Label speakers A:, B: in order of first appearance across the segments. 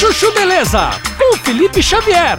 A: Chuchu Beleza, com Felipe Xavier.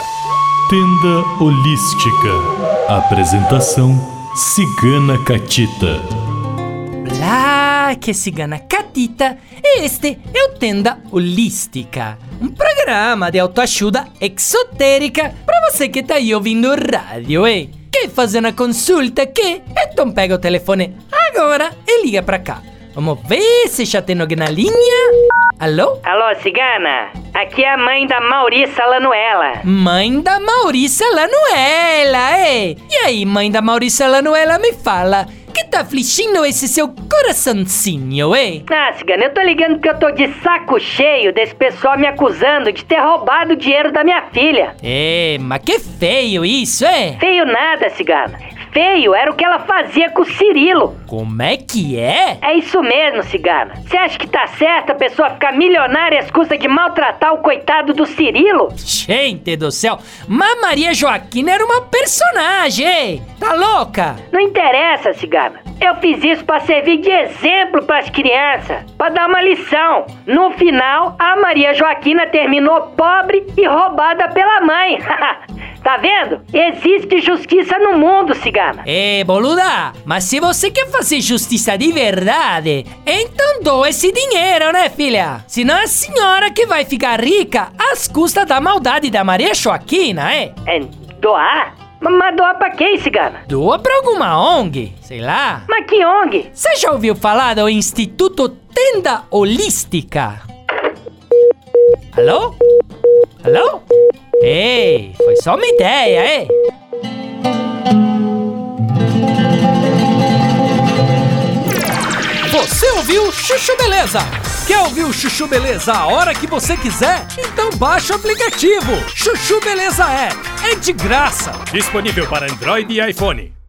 B: Tenda Holística. Apresentação Cigana Catita.
C: Olá, que cigana catita. Este é o Tenda Holística, um programa de autoajuda exotérica para você que tá aí ouvindo rádio, hein? Quer fazer uma consulta aqui? Então pega o telefone agora e liga pra cá. Vamos ver se já tem alguém na linha. Alô?
D: Alô, cigana? Aqui é a mãe da Maurícia Lanuela.
C: Mãe da Maurícia Lanuela, ei! E aí, mãe da Maurícia Lanuela, me fala, que tá afligindo esse seu coraçãozinho, ei?
D: Ah, cigana, eu tô ligando porque eu tô de saco cheio desse pessoal me acusando de ter roubado o dinheiro da minha filha.
C: É, mas que feio isso, é?
D: Feio nada, cigana. Feio era o que ela fazia com o Cirilo.
C: Como é que é?
D: É isso mesmo, cigana. Você acha que tá certo a pessoa ficar milionária às custas de maltratar o coitado do Cirilo?
C: Gente do céu, mas Maria Joaquina era uma personagem, ei? Tá louca?
D: Não interessa, cigana. Eu fiz isso pra servir de exemplo pras crianças, pra dar uma lição. No final, a Maria Joaquina terminou pobre e roubada pela mãe. Tá vendo? Existe justiça no mundo, cigana.
C: É, boluda, mas se você quer fazer justiça de verdade, então doa esse dinheiro, né, filha? Senão é a senhora que vai ficar rica às custas da maldade da Maria Joaquina, é?
D: É, doar? Mas doar pra quem, cigana?
C: Doa pra alguma ONG, sei lá.
D: Mas que ONG?
C: Você já ouviu falar do Instituto Tenda Holística? Alô? Alô? Ei, foi só uma ideia, hein?
A: Você ouviu Chuchu Beleza? Quer ouvir o Chuchu Beleza a hora que você quiser? Então baixa o aplicativo. Chuchu Beleza é. É de graça.
E: Disponível para Android e iPhone.